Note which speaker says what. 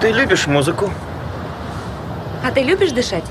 Speaker 1: Ты любишь музыку?
Speaker 2: А ты любишь дышать?